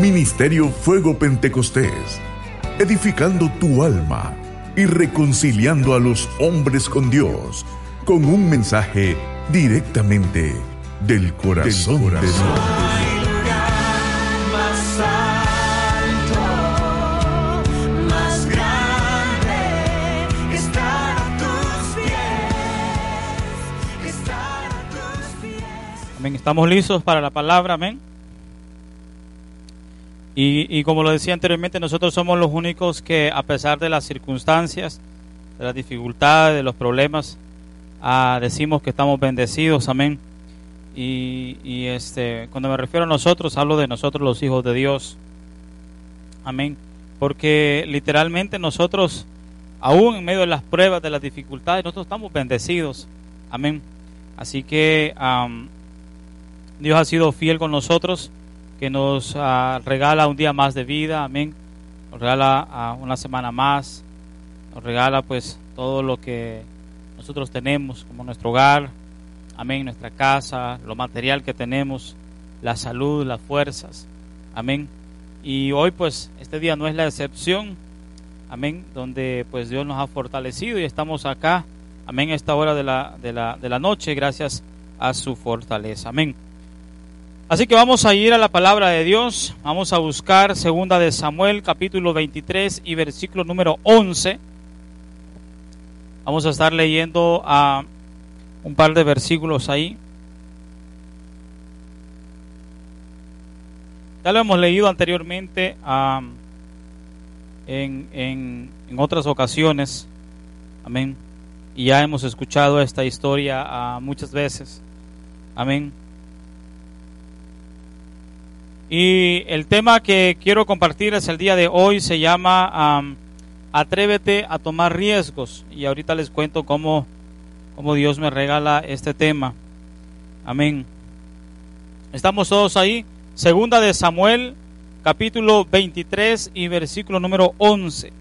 Ministerio Fuego Pentecostés, edificando tu alma y reconciliando a los hombres con Dios, con un mensaje directamente del corazón, de Dios. Amén. Estamos listos para la palabra, amén. Y, como lo decía anteriormente, nosotros somos los únicos que a pesar de las circunstancias, de las dificultades, de los problemas, ah, decimos que estamos bendecidos, amén. Y, este, cuando me refiero a nosotros, hablo de nosotros los hijos de Dios, amén. Porque literalmente nosotros, aún en medio de las pruebas, de las dificultades, nosotros estamos bendecidos, amén. Así que Dios ha sido fiel con nosotros, que nos ah, regala un día más de vida, amén. Nos regala ah, una semana más, nos regala pues todo lo que nosotros tenemos, como nuestro hogar, amén, nuestra casa, lo material que tenemos, la salud, las fuerzas, amén. Y hoy pues este día no es la excepción, amén, donde pues Dios nos ha fortalecido y estamos acá, amén, a esta hora de la, de la, de la noche, gracias a su fortaleza, amén. Así que vamos a ir a la palabra de Dios. Vamos a buscar segunda de Samuel capítulo 23 y versículo número 11. Vamos a estar leyendo a un par de versículos ahí. Ya lo hemos leído anteriormente en, en, otras ocasiones. Amén. Y ya hemos escuchado esta historia muchas veces. Amén. Y el tema que quiero compartir es el día de hoy, se llama Atrévete a tomar riesgos. Y ahorita les cuento cómo, cómo Dios me regala este tema. Amén. Estamos todos ahí. Segunda de Samuel, capítulo 23 y versículo número 11.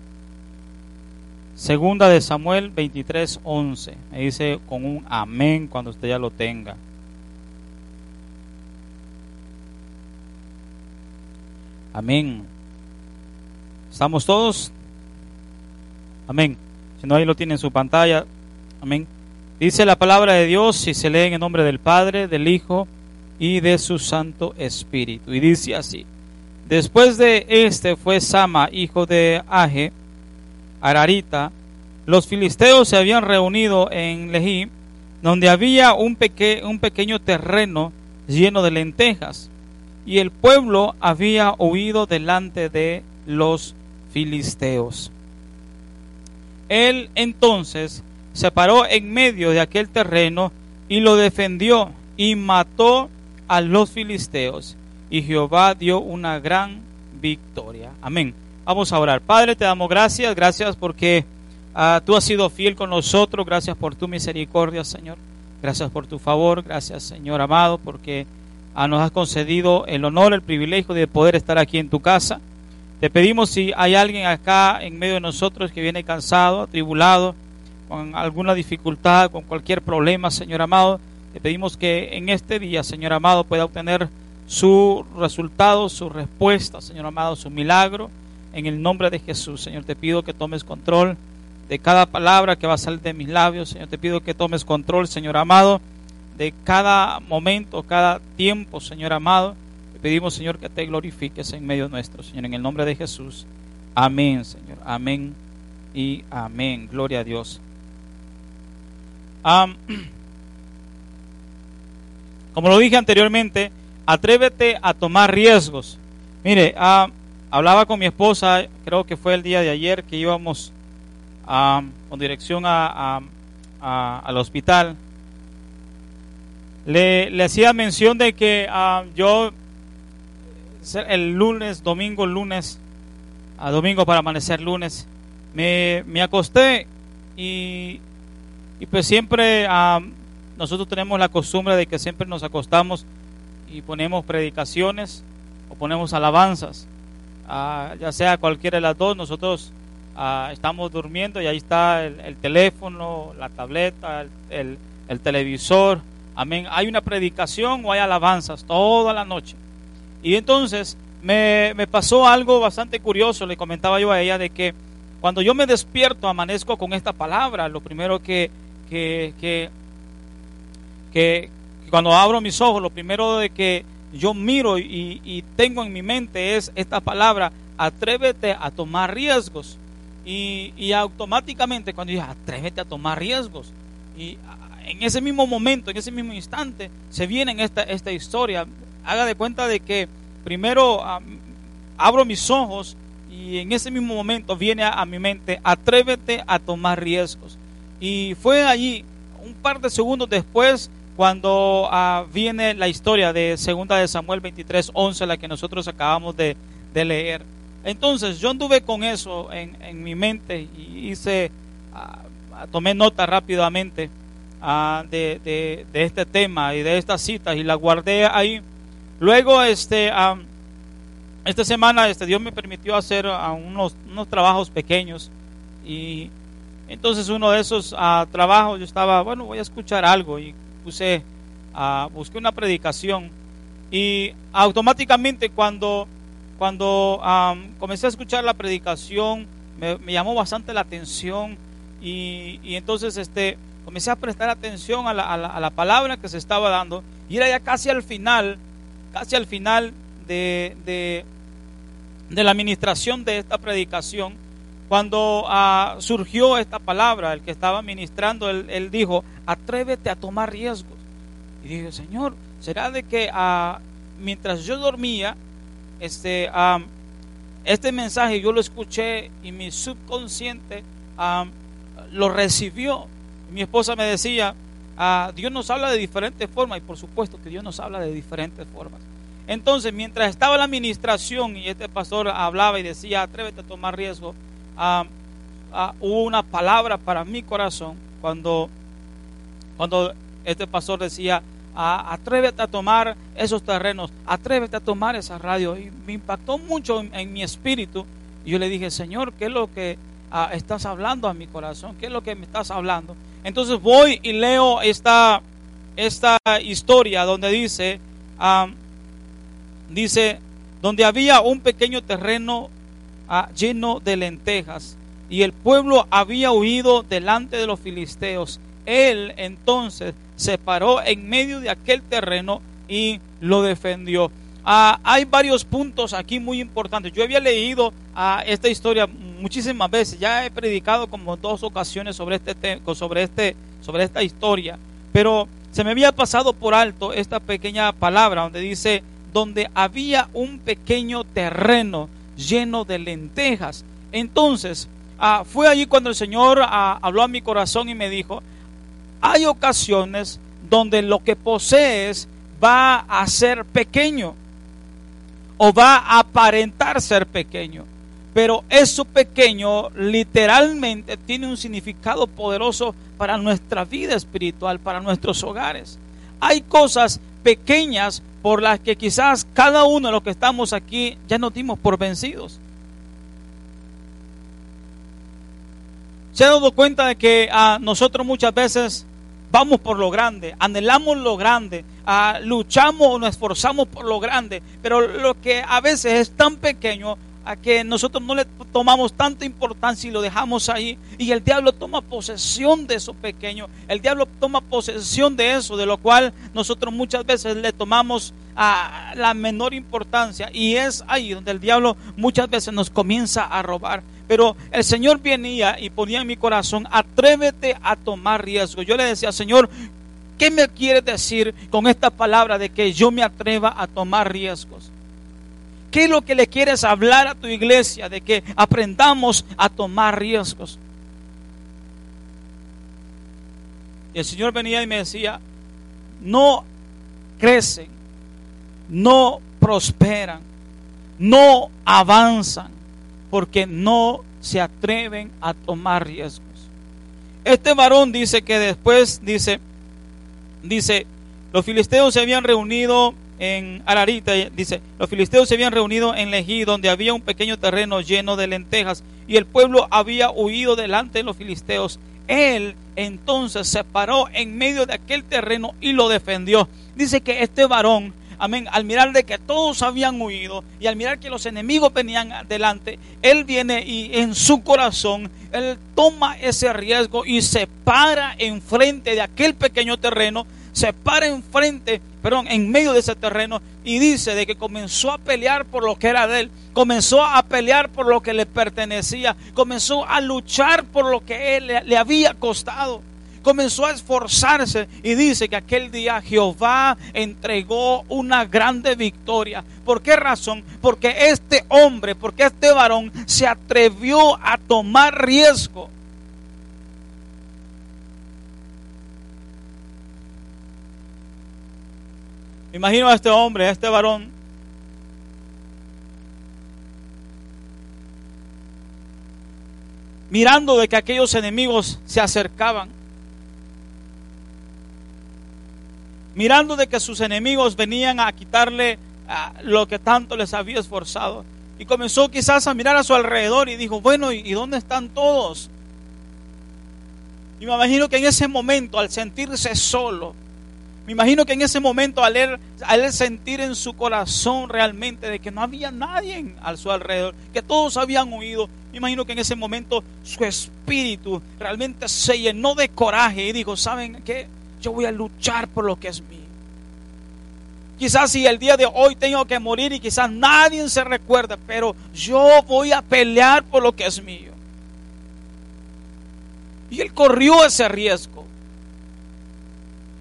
Segunda de Samuel 23, 11. Me dice con un amén cuando usted ya lo tenga. Amén. ¿Estamos todos? Amén. Si no, ahí lo tiene en su pantalla. Amén. Dice la palabra de Dios y se lee en el nombre del Padre, del Hijo y de su Santo Espíritu. Y dice así. Después de este fue Sama, hijo de Aje, Ararita. Los filisteos se habían reunido en Lejí, donde había un, un pequeño terreno lleno de lentejas y el pueblo había huido delante de los filisteos. Él entonces se paró en medio de aquel terreno y lo defendió y mató a los filisteos. Y Jehová dio una gran victoria. Amén. Vamos a orar. Padre, te damos gracias. Gracias porque ah, tú has sido fiel con nosotros. Gracias por tu misericordia, Señor. Gracias por tu favor. Gracias, Señor amado, porque nos has concedido el honor, el privilegio de poder estar aquí en tu casa. Te pedimos si hay alguien acá en medio de nosotros que viene cansado, atribulado, con alguna dificultad, con cualquier problema, Señor amado, te pedimos que en este día, Señor amado, pueda obtener su resultado, su respuesta, Señor amado, su milagro. En el nombre de Jesús, Señor, te pido que tomes control de cada palabra que va a salir de mis labios. Señor, te pido que tomes control, Señor amado de cada momento, cada tiempo, Señor amado. Te pedimos, Señor, que te glorifiques en medio nuestro, Señor, en el nombre de Jesús. Amén, Señor. Amén y amén. Gloria a Dios. como lo dije anteriormente, atrévete a tomar riesgos. Mire, hablaba con mi esposa, creo que fue el día de ayer que íbamos con dirección a, al hospital le, hacía mención de que ah, yo el lunes, domingo, lunes, a domingo para amanecer lunes, me, acosté y, y, pues siempre ah, nosotros tenemos la costumbre de que siempre nos acostamos y ponemos predicaciones o ponemos alabanzas, ah, ya sea cualquiera de las dos, nosotros estamos durmiendo y ahí está el, teléfono, la tableta, el, el televisor Amén. Hay una predicación o hay alabanzas toda la noche. Y entonces, me, pasó algo bastante curioso, le comentaba yo a ella, de que cuando yo me despierto, amanezco con esta palabra, lo primero que, que, que, cuando abro mis ojos, lo primero de que yo miro y, tengo en mi mente es esta palabra, atrévete a tomar riesgos. Y, automáticamente cuando digo, atrévete a tomar riesgos. Y en ese mismo momento, en ese mismo instante, se viene en esta, esta historia. Haga de cuenta de que primero abro mis ojos y en ese mismo momento viene a, mi mente, atrévete a tomar riesgos. Y fue allí, un par de segundos después, cuando ah, viene la historia de segunda de Samuel 23, 11, la que nosotros acabamos de, leer. Entonces yo anduve con eso en, mi mente y hice, ah, tomé nota rápidamente ah, de, este tema y de estas citas y la guardé ahí. Luego, este, esta semana, este, Dios me permitió hacer unos, unos trabajos pequeños y entonces uno de esos trabajos yo estaba, bueno, voy a escuchar algo y puse, busqué una predicación y automáticamente cuando, cuando comencé a escuchar la predicación me, llamó bastante la atención y, y, entonces este, comencé a prestar atención a la, a, la, a la palabra que se estaba dando y era ya casi al final casi al final de, de, la administración de esta predicación, cuando ah, surgió esta palabra, el que estaba ministrando, él, dijo, atrévete a tomar riesgos. Y dije, Señor, ¿será de que ah, mientras yo dormía, este, ah, este mensaje yo lo escuché y mi subconsciente lo recibió? Mi esposa me decía, Ah, Dios nos habla de diferentes formas y por supuesto que Dios nos habla de diferentes formas. Entonces, mientras estaba la administración y este pastor hablaba y decía, atrévete a tomar riesgo, ah, ah, hubo una palabra para mi corazón cuando, cuando este pastor decía, atrévete a tomar esos terrenos, atrévete a tomar esa radio. Y me impactó mucho en, mi espíritu. Y yo le dije, Señor, ¿qué es lo que estás hablando a mi corazón? ¿Qué es lo que me estás hablando? Entonces voy y leo esta, esta historia donde dice, dice, donde había un pequeño terreno ah, lleno de lentejas y el pueblo había huido delante de los filisteos. Él entonces se paró en medio de aquel terreno y lo defendió. Ah, hay varios puntos aquí muy importantes. Yo había leído ah, esta historia muchísimas veces, ya he predicado como dos ocasiones sobre este sobre este sobre esta historia, pero se me había pasado por alto esta pequeña palabra donde dice donde había un pequeño terreno lleno de lentejas. Entonces, ah, fue allí cuando el Señor habló a mi corazón y me dijo, hay ocasiones donde lo que posees va a ser pequeño o va a aparentar ser pequeño. Pero eso pequeño literalmente tiene un significado poderoso para nuestra vida espiritual, para nuestros hogares. Hay cosas pequeñas por las que quizás cada uno de los que estamos aquí ya nos dimos por vencidos. Se ha dado cuenta de que a ah, nosotros muchas veces vamos por lo grande, anhelamos lo grande, ah, luchamos o nos esforzamos por lo grande, pero lo que a veces es tan pequeño a que nosotros no le tomamos tanta importancia y lo dejamos ahí y el diablo toma posesión de eso pequeño, el diablo toma posesión de eso, de lo cual nosotros muchas veces le tomamos a la menor importancia y es ahí donde el diablo muchas veces nos comienza a robar. Pero el Señor venía y ponía en mi corazón, atrévete a tomar riesgo. Yo le decía, Señor, ¿qué me quieres decir con esta palabra de que yo me atreva a tomar riesgos? ¿Qué es lo que le quieres hablar a tu iglesia de que aprendamos a tomar riesgos? Y el Señor venía y me decía, no crecen, no prosperan, no avanzan porque no se atreven a tomar riesgos. Este varón dice que después dice, dice, los filisteos se habían reunido en Ararita, dice, los filisteos se habían reunido en Lejí, donde había un pequeño terreno lleno de lentejas, y el pueblo había huido delante de los filisteos. Él entonces se paró en medio de aquel terreno y lo defendió. Dice que este varón amén, al mirar de que todos habían huido y al mirar que los enemigos venían adelante, él viene y en su corazón, él toma ese riesgo y se para enfrente de aquel pequeño terreno, se para enfrente, perdón, en medio de ese terreno y dice de que comenzó a pelear por lo que era de él, comenzó a pelear por lo que le pertenecía, comenzó a luchar por lo que él le, le había costado comenzó a esforzarse y dice que aquel día Jehová entregó una grande victoria. ¿Por qué razón? Porque este hombre, porque este varón se atrevió a tomar riesgo. Imagino a este hombre, a este varón, mirando de que aquellos enemigos se acercaban. mirando de que sus enemigos venían a quitarle lo que tanto les había esforzado. Y comenzó quizás a mirar a su alrededor y dijo, bueno, ¿y dónde están todos? Y me imagino que en ese momento, al sentirse solo, me imagino que en ese momento, al él, al sentir en su corazón realmente de que no había nadie a su alrededor, que todos habían huido, me imagino que en ese momento su espíritu realmente se llenó de coraje y dijo, ¿saben qué? yo voy a luchar por lo que es mío. Quizás si el día de hoy tengo que morir y quizás nadie se recuerde, pero yo voy a pelear por lo que es mío. Y él corrió ese riesgo.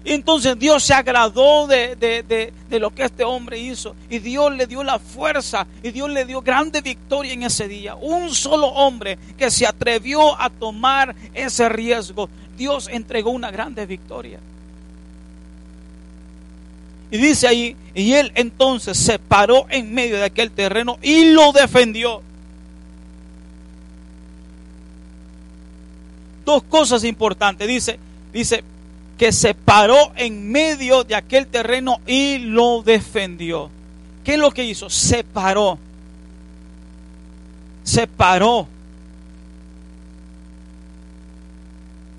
Entonces Dios se agradó de, de, lo que este hombre hizo. Y Dios le dio la fuerza. Y Dios le dio grande victoria en ese día. Un solo hombre que se atrevió a tomar ese riesgo. Dios entregó una grande victoria. Y dice ahí, y él entonces se paró en medio de aquel terreno y lo defendió. Dos cosas importantes. Dice, dice que se paró en medio de aquel terreno y lo defendió. ¿Qué es lo que hizo? Se paró. Se paró.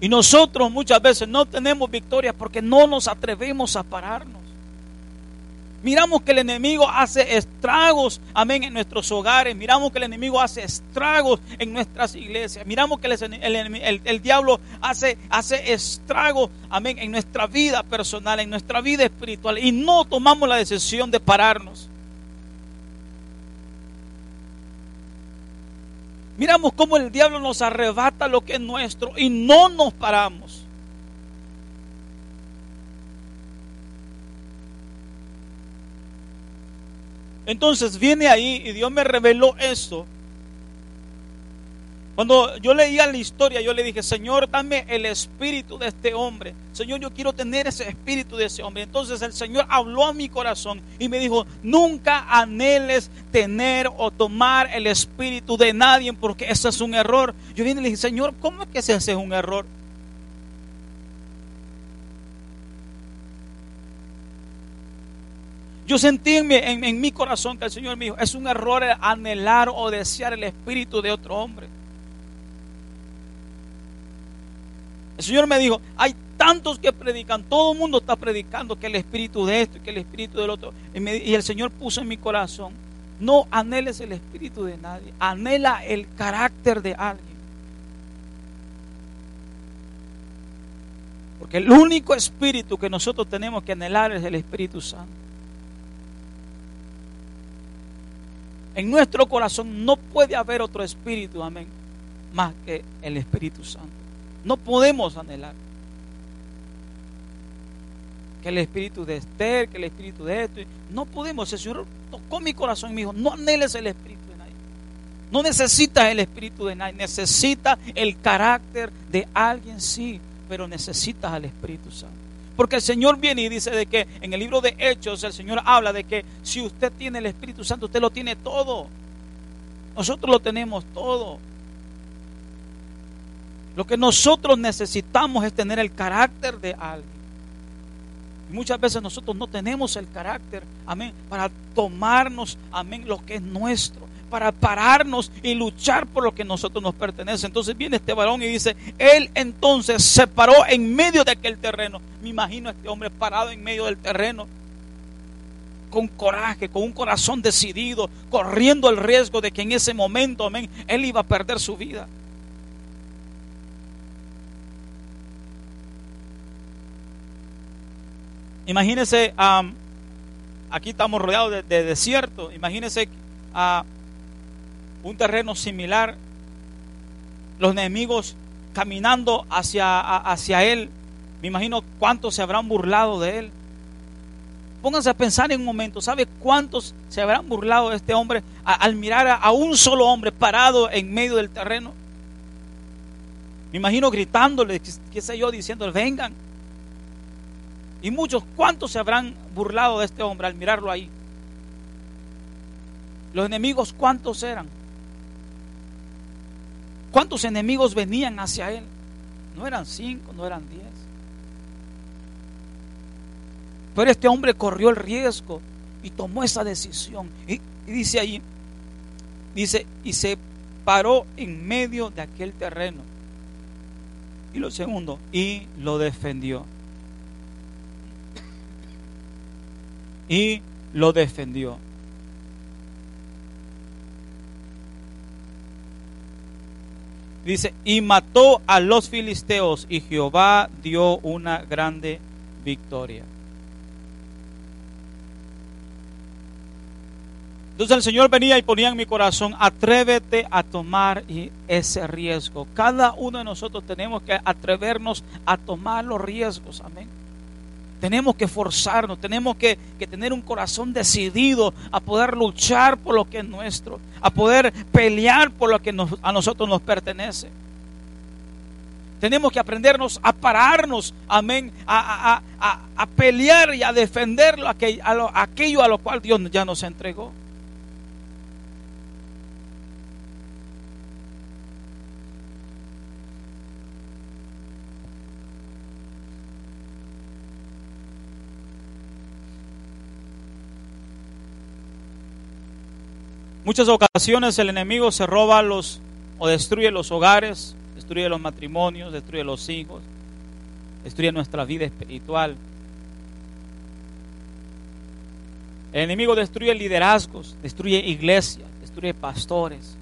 Y nosotros muchas veces no tenemos victoria porque no nos atrevemos a pararnos. Miramos que el enemigo hace estragos, amén, en nuestros hogares. Miramos que el enemigo hace estragos en nuestras iglesias. Miramos que el, diablo hace, hace estragos, amén, en nuestra vida personal, en nuestra vida espiritual. Y no tomamos la decisión de pararnos. Miramos cómo el diablo nos arrebata lo que es nuestro y no nos paramos. Entonces viene ahí y Dios me reveló esto. Cuando yo leía la historia, yo le dije, Señor, dame el espíritu de este hombre. Señor, yo quiero tener ese espíritu de ese hombre. Entonces el Señor habló a mi corazón y me dijo, nunca anheles tener o tomar el espíritu de nadie porque eso es un error. Yo vine y le dije, Señor, ¿cómo es que ese es un error? Yo sentí en mi, corazón que el Señor me dijo, es un error anhelar o desear el espíritu de otro hombre. El Señor me dijo, hay tantos que predican, todo el mundo está predicando que el espíritu de esto y que el espíritu del otro. Y, el Señor puso en mi corazón, no anheles el espíritu de nadie, anhela el carácter de alguien. Porque el único espíritu que nosotros tenemos que anhelar es el Espíritu Santo. En nuestro corazón no puede haber otro espíritu, amén, más que el Espíritu Santo. No podemos anhelar que el espíritu de Esther, que el espíritu de esto. No podemos. El Señor tocó mi corazón y me dijo, no anheles el espíritu de nadie. No necesitas el espíritu de nadie. Necesitas el carácter de alguien, sí, pero necesitas al Espíritu Santo. Porque el Señor viene y dice de que en el libro de Hechos el Señor habla de que si usted tiene el Espíritu Santo, usted lo tiene todo. Nosotros lo tenemos todo. Lo que nosotros necesitamos es tener el carácter de alguien. Y muchas veces nosotros no tenemos el carácter, amén, para tomarnos, amén, lo que es nuestro, para pararnos y luchar por lo que nosotros nos pertenece. Entonces viene este varón y dice, él entonces se paró en medio de aquel terreno. Me imagino a este hombre parado en medio del terreno. con coraje, con un corazón decidido, corriendo el riesgo de que en ese momento, amén, él iba a perder su vida. Imagínese, aquí estamos rodeados de, desierto, imagínese a un terreno similar, los enemigos caminando hacia, hacia él, me imagino cuántos se habrán burlado de él. Pónganse a pensar en un momento, ¿sabe cuántos se habrán burlado de este hombre al mirar a, un solo hombre parado en medio del terreno? Me imagino gritándole, qué sé yo, diciendo, vengan. Y muchos, ¿cuántos se habrán burlado de este hombre al mirarlo ahí? Los enemigos, ¿cuántos eran? ¿Cuántos enemigos venían hacia él? No eran cinco, no eran diez. Pero este hombre corrió el riesgo y tomó esa decisión. Y, dice ahí, dice, y se paró en medio de aquel terreno. Y lo segundo, y lo defendió. Y lo defendió. Dice, y mató a los filisteos y Jehová dio una grande victoria. Entonces el Señor venía y ponía en mi corazón, atrévete a tomar ese riesgo. Cada uno de nosotros tenemos que atrevernos a tomar los riesgos. Amén. Tenemos que forzarnos, tenemos que, tener un corazón decidido a poder luchar por lo que es nuestro, a poder pelear por lo que a nosotros nos pertenece. Tenemos que aprendernos a pararnos, amén, a, pelear y a defender aquello a lo cual Dios ya nos entregó. Muchas ocasiones el enemigo se roba los o destruye los hogares, destruye los matrimonios, destruye los hijos, destruye nuestra vida espiritual. El enemigo destruye liderazgos, destruye iglesias, destruye pastores,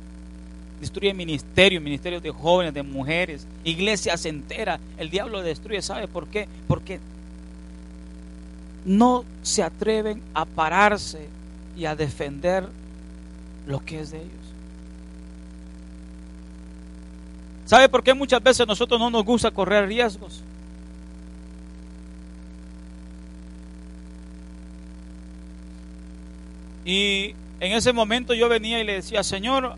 destruye ministerios, ministerios de jóvenes, de mujeres, iglesias enteras. El diablo destruye, ¿sabe por qué? Porque no se atreven a pararse y a defender lo que es de ellos. ¿Sabe por qué muchas veces nosotros no nos gusta correr riesgos? Y en ese momento yo venía y le decía, Señor,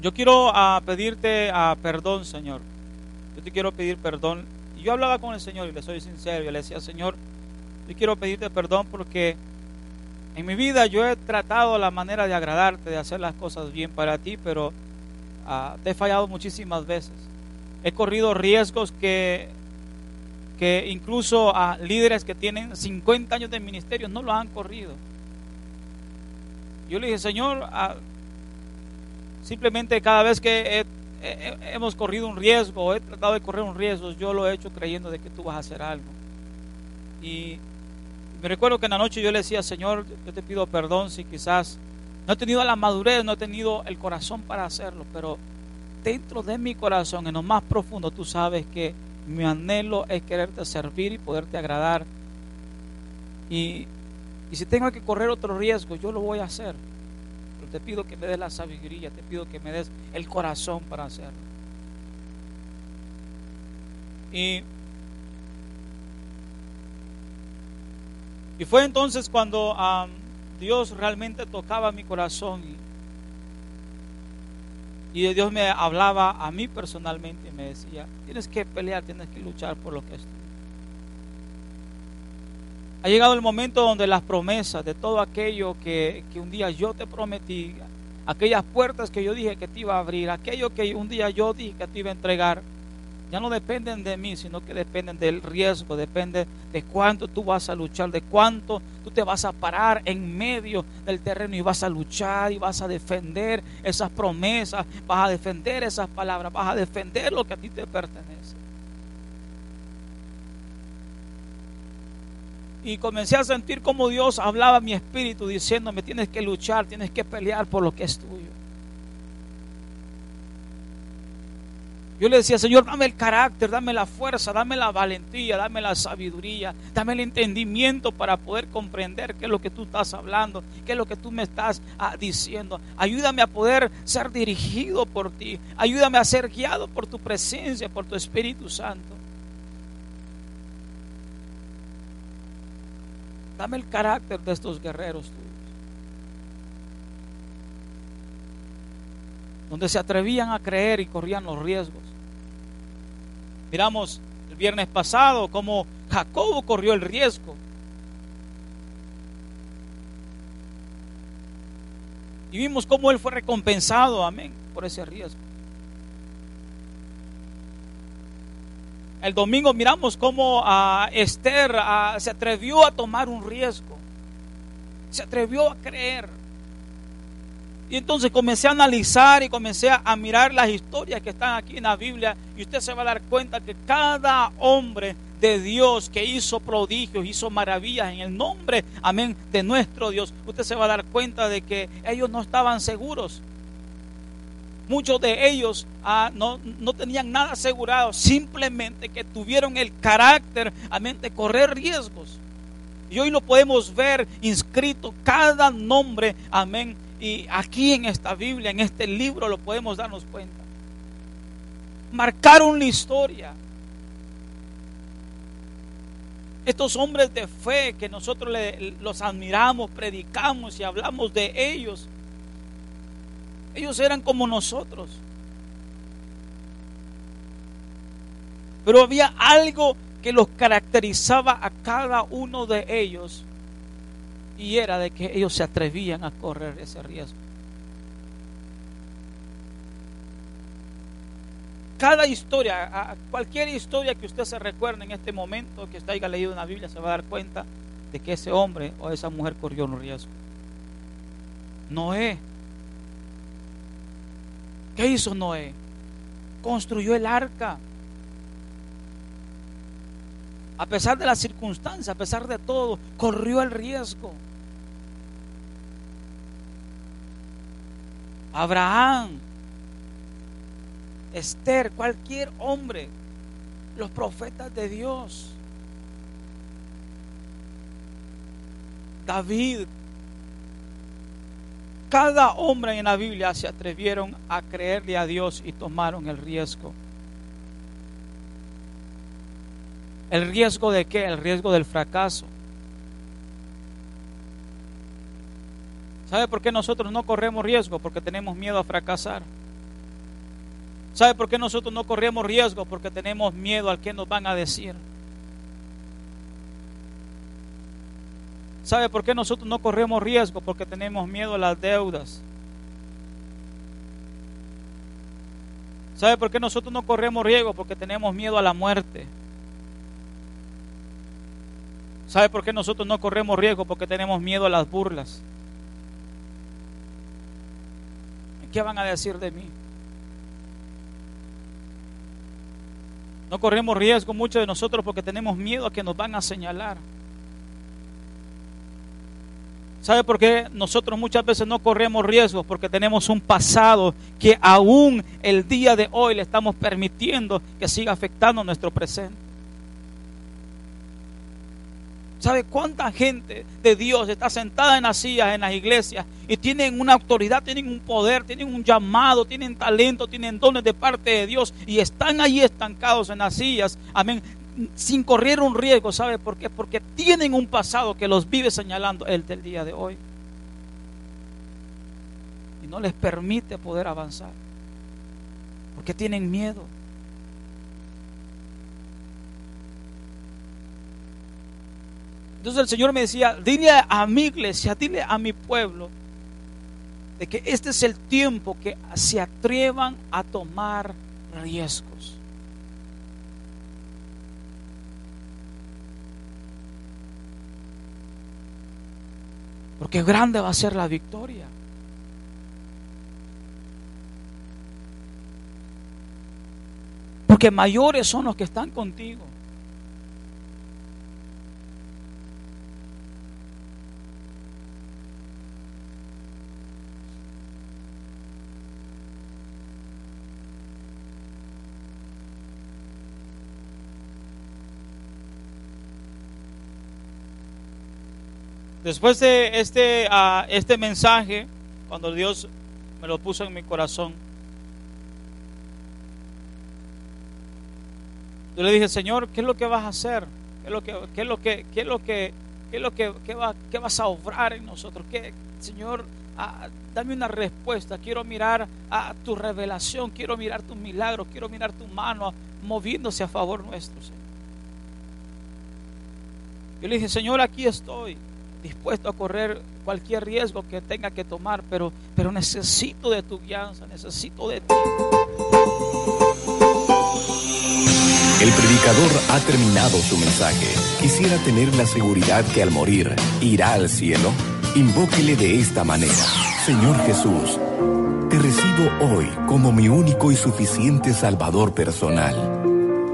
yo quiero a pedirte a perdón, Señor. Yo te quiero pedir perdón. Y yo hablaba con el Señor y le soy sincero. Y le decía, Señor, yo quiero pedirte perdón porque en mi vida yo he tratado la manera de agradarte, de hacer las cosas bien para ti, pero ah, te he fallado muchísimas veces. He corrido riesgos que, que incluso líderes que tienen 50 años de ministerio no lo han corrido. Yo le dije, Señor, ah, simplemente cada vez que hemos corrido un riesgo he tratado de correr un riesgo, yo lo he hecho creyendo de que tú vas a hacer algo. Y me recuerdo que en la noche yo le decía, Señor, yo te pido perdón si quizás no he tenido la madurez, no he tenido el corazón para hacerlo, pero dentro de mi corazón, en lo más profundo, tú sabes que mi anhelo es quererte servir y poderte agradar. Y, y si tengo que correr otro riesgo, yo lo voy a hacer. Pero te pido que me des la sabiduría, te pido que me des el corazón para hacerlo. Y Y fue entonces cuando Dios realmente tocaba mi corazón. Y, Dios me hablaba a mí personalmente y me decía, tienes que pelear, tienes que luchar por lo que es Ha llegado el momento donde las promesas de todo aquello que, que un día yo te prometí, aquellas puertas que yo dije que te iba a abrir, aquello que un día yo dije que te iba a entregar, ya no dependen de mí, sino que dependen del riesgo, depende de cuánto tú vas a luchar, de cuánto tú te vas a parar en medio del terreno y vas a luchar y vas a defender esas promesas, vas a defender esas palabras, vas a defender lo que a ti te pertenece. y comencé a sentir como Dios hablaba a mi espíritu diciéndome, tienes que luchar, tienes que pelear por lo que es tuyo. Yo le decía, Señor, dame el carácter, dame la fuerza, dame la valentía, dame la sabiduría, dame el entendimiento para poder comprender qué es lo que tú estás hablando, qué es lo que tú me estás ah, diciendo. Ayúdame a poder ser dirigido por ti. Ayúdame a ser guiado por tu presencia, por tu Espíritu Santo. Dame el carácter de estos guerreros tuyos. Donde se atrevían a creer y corrían los riesgos. Miramos el viernes pasado cómo Jacobo corrió el riesgo. Y vimos cómo él fue recompensado, amén, por ese riesgo. El domingo miramos cómo a Esther se atrevió a tomar un riesgo. Se atrevió a creer. Y entonces comencé a analizar y comencé a, mirar las historias que están aquí en la Biblia y usted se va a dar cuenta que cada hombre de Dios que hizo prodigios, hizo maravillas en el nombre, amén, de nuestro Dios, usted se va a dar cuenta de que ellos no estaban seguros. Muchos de ellos ah, no, no, tenían nada asegurado, simplemente que tuvieron el carácter, amén, de correr riesgos. Y hoy lo podemos ver inscrito cada nombre, amén, y aquí en esta Biblia, en este libro, lo podemos darnos cuenta. Marcaron la historia. Estos hombres de fe que nosotros los admiramos, predicamos y hablamos de ellos, ellos eran como nosotros. Pero había algo que los caracterizaba a cada uno de ellos y era de que ellos se atrevían a correr ese riesgo. Cada historia, cualquier historia que usted se recuerde en este momento, que usted haya leído en la Biblia, se va a dar cuenta de que ese hombre o esa mujer corrió un riesgo. Noé. ¿Qué hizo Noé? Construyó el arca. A pesar de las circunstancias, a pesar de todo, corrió el riesgo. Abraham, Esther, cualquier hombre, los profetas de Dios, David, cada hombre en la Biblia se atrevieron a creerle a Dios y tomaron el riesgo. ¿El riesgo de qué? El riesgo del fracaso. ¿Sabe por qué nosotros no corremos riesgo? Porque tenemos miedo a fracasar. ¿Sabe por qué nosotros no corremos riesgo? Porque tenemos miedo al que nos van a decir. ¿Sabe por qué nosotros no corremos riesgo? Porque tenemos miedo a las deudas. ¿Sabe por qué nosotros no corremos riesgo? Porque tenemos miedo a la muerte. ¿Sabe por qué nosotros no corremos riesgo? Porque tenemos miedo a las burlas. ¿Qué van a decir de mí? No corremos riesgo muchos de nosotros porque tenemos miedo a que nos van a señalar. ¿Sabe por qué nosotros muchas veces no corremos riesgos? Porque tenemos un pasado que aún el día de hoy le estamos permitiendo que siga afectando nuestro presente. ¿Sabe cuánta gente de Dios está sentada en las sillas, en las iglesias, y tienen una autoridad, tienen un poder, tienen un llamado, tienen talento, tienen dones de parte de Dios, y están ahí estancados en las sillas, amén, sin correr un riesgo, ¿sabe por qué? Porque tienen un pasado que los vive señalando el del día de hoy. Y no les permite poder avanzar, porque tienen miedo. Entonces el Señor me decía, dile a mi iglesia, dile a mi pueblo, de que este es el tiempo que se atrevan a tomar riesgos. Porque grande va a ser la victoria. Porque mayores son los que están contigo. Después de este, ah, este mensaje, cuando Dios me lo puso en mi corazón, yo le dije, Señor, ¿qué es lo que vas a hacer? ¿Qué es lo que, qué es lo que, qué es lo que, qué va, qué vas a obrar en nosotros? ¿Qué, Señor, ah, dame una respuesta. Quiero mirar a tu revelación, quiero mirar tus milagros, quiero mirar tu mano moviéndose a favor nuestro, Señor. Yo le dije, Señor, aquí estoy, dispuesto a correr cualquier riesgo que tenga que tomar, pero, pero necesito de tu guianza, necesito de ti. El predicador ha terminado su mensaje. Quisiera tener la seguridad que al morir irá al cielo. Invóquele de esta manera. Señor Jesús, te recibo hoy como mi único y suficiente Salvador personal.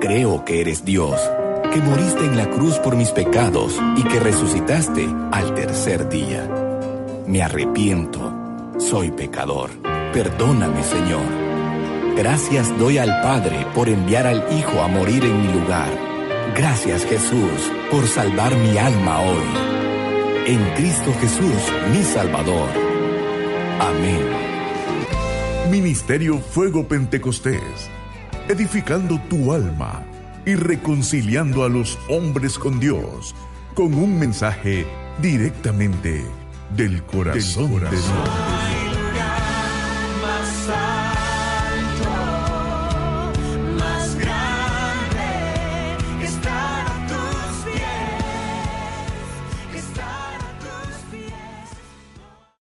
Creo que eres Dios, que moriste en la cruz por mis pecados y que resucitaste al tercer día. Me arrepiento, soy pecador. Perdóname, Señor. Gracias doy al Padre por enviar al Hijo a morir en mi lugar. Gracias Jesús por salvar mi alma hoy. En Cristo Jesús, mi Salvador. Amén. Ministerio Fuego Pentecostés, edificando tu alma y reconciliando a los hombres con Dios, con un mensaje directamente del corazón, de Dios.